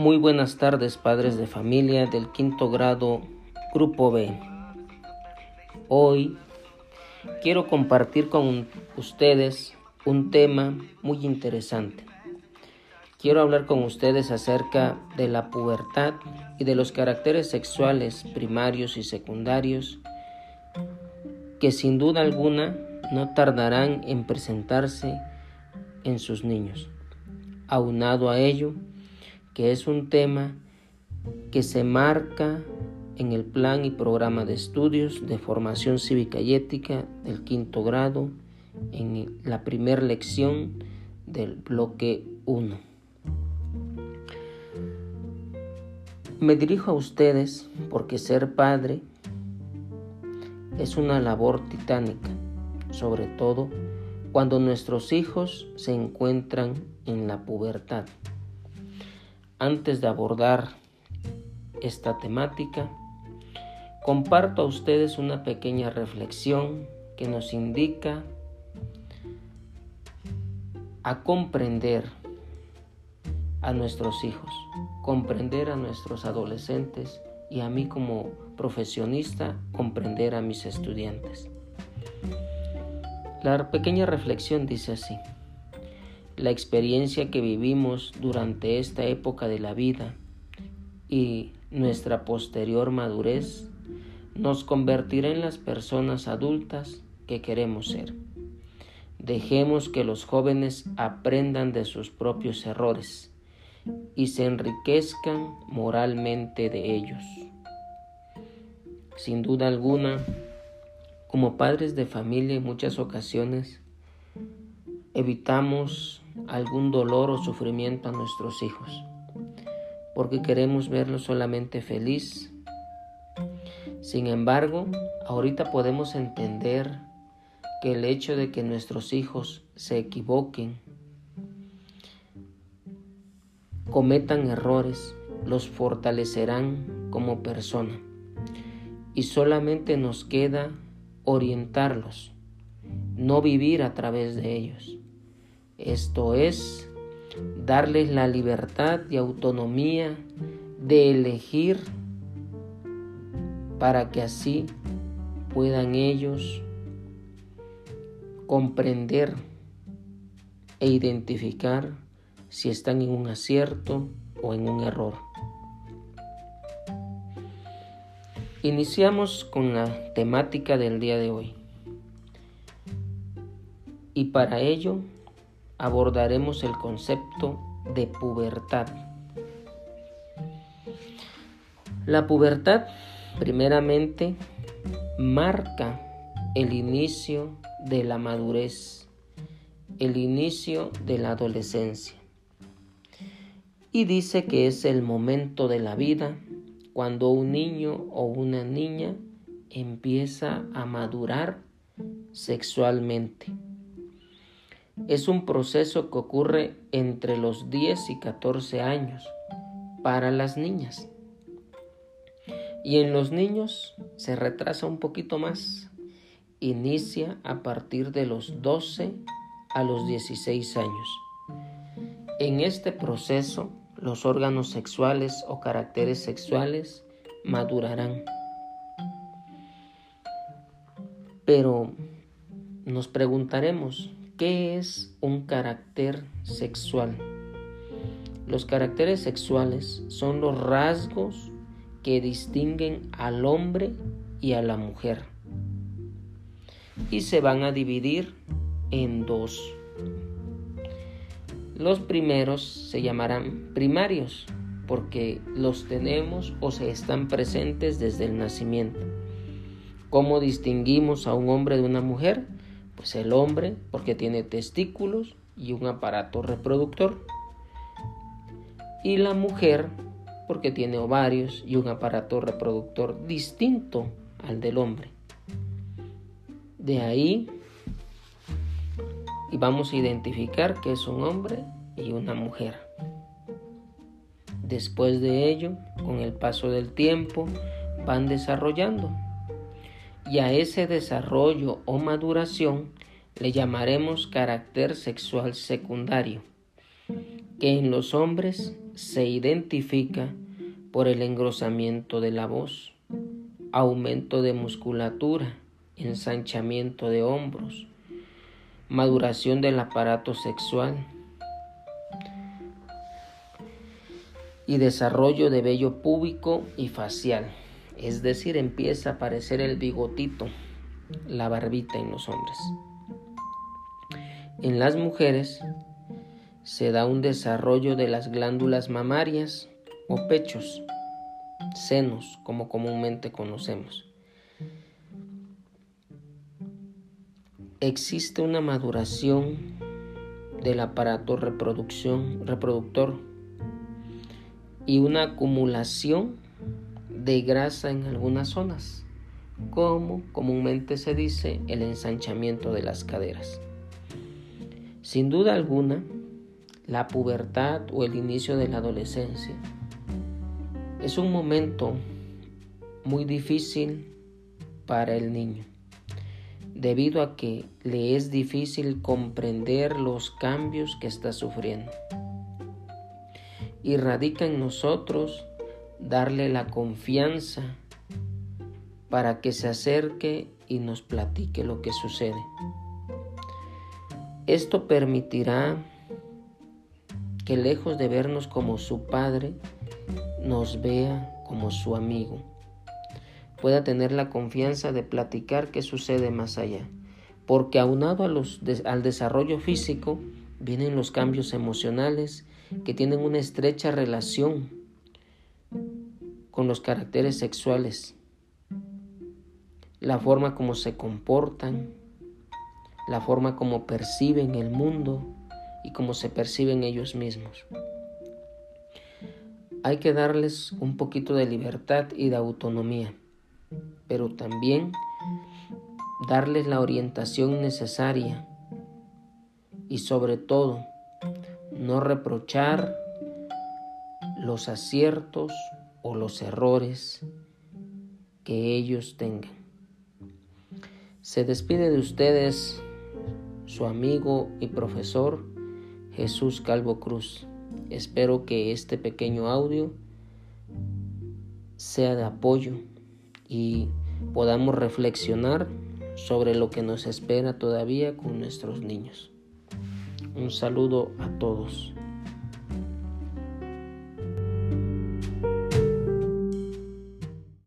Muy buenas tardes, padres de familia del quinto grado, Grupo B. Hoy quiero compartir con ustedes un tema muy interesante. Quiero hablar con ustedes acerca de la pubertad y de los caracteres sexuales primarios y secundarios que sin duda alguna no tardarán en presentarse en sus niños. Aunado a ello, que es un tema que se marca en el plan y programa de estudios de formación cívica y ética del quinto grado en la primera lección del bloque 1. Me dirijo a ustedes porque ser padre es una labor titánica, sobre todo cuando nuestros hijos se encuentran en la pubertad. Antes de abordar esta temática, comparto a ustedes una pequeña reflexión que nos indica a comprender a nuestros hijos, comprender a nuestros adolescentes y a mí como profesionista comprender a mis estudiantes. La pequeña reflexión dice así. La experiencia que vivimos durante esta época de la vida y nuestra posterior madurez nos convertirá en las personas adultas que queremos ser. Dejemos que los jóvenes aprendan de sus propios errores y se enriquezcan moralmente de ellos. Sin duda alguna, como padres de familia en muchas ocasiones, evitamos algún dolor o sufrimiento a nuestros hijos, porque queremos verlos solamente feliz. Sin embargo, ahorita podemos entender que el hecho de que nuestros hijos se equivoquen, cometan errores, los fortalecerán como persona. Y solamente nos queda orientarlos, no vivir a través de ellos. Esto es, darles la libertad y autonomía de elegir para que así puedan ellos comprender e identificar si están en un acierto o en un error. Iniciamos con la temática del día de hoy. Y para ello abordaremos el concepto de pubertad. La pubertad, primeramente, marca el inicio de la madurez, el inicio de la adolescencia. Y dice que es el momento de la vida cuando un niño o una niña empieza a madurar sexualmente es un proceso que ocurre entre los 10 y 14 años para las niñas. Y en los niños se retrasa un poquito más. Inicia a partir de los 12 a los 16 años. En este proceso, los órganos sexuales o caracteres sexuales madurarán. Pero nos preguntaremos, ¿Qué es un carácter sexual? Los caracteres sexuales son los rasgos que distinguen al hombre y a la mujer y se van a dividir en dos. Los primeros se llamarán primarios porque los tenemos o se están presentes desde el nacimiento. ¿Cómo distinguimos a un hombre de una mujer? Pues el hombre porque tiene testículos y un aparato reproductor. Y la mujer porque tiene ovarios y un aparato reproductor distinto al del hombre. De ahí y vamos a identificar que es un hombre y una mujer. Después de ello, con el paso del tiempo, van desarrollando y a ese desarrollo o maduración le llamaremos carácter sexual secundario, que en los hombres se identifica por el engrosamiento de la voz, aumento de musculatura, ensanchamiento de hombros, maduración del aparato sexual y desarrollo de vello púbico y facial. Es decir, empieza a aparecer el bigotito, la barbita en los hombres. En las mujeres se da un desarrollo de las glándulas mamarias o pechos, senos, como comúnmente conocemos. Existe una maduración del aparato reproducción, reproductor y una acumulación de grasa en algunas zonas, como comúnmente se dice el ensanchamiento de las caderas. Sin duda alguna, la pubertad o el inicio de la adolescencia es un momento muy difícil para el niño, debido a que le es difícil comprender los cambios que está sufriendo. Y radica en nosotros darle la confianza para que se acerque y nos platique lo que sucede. Esto permitirá que lejos de vernos como su padre, nos vea como su amigo. Pueda tener la confianza de platicar qué sucede más allá. Porque aunado a al desarrollo físico, vienen los cambios emocionales que tienen una estrecha relación con los caracteres sexuales, la forma como se comportan, la forma como perciben el mundo y cómo se perciben ellos mismos. Hay que darles un poquito de libertad y de autonomía, pero también darles la orientación necesaria y sobre todo no reprochar los aciertos o los errores que ellos tengan. Se despide de ustedes su amigo y profesor Jesús Calvo Cruz. Espero que este pequeño audio sea de apoyo y podamos reflexionar sobre lo que nos espera todavía con nuestros niños. Un saludo a todos.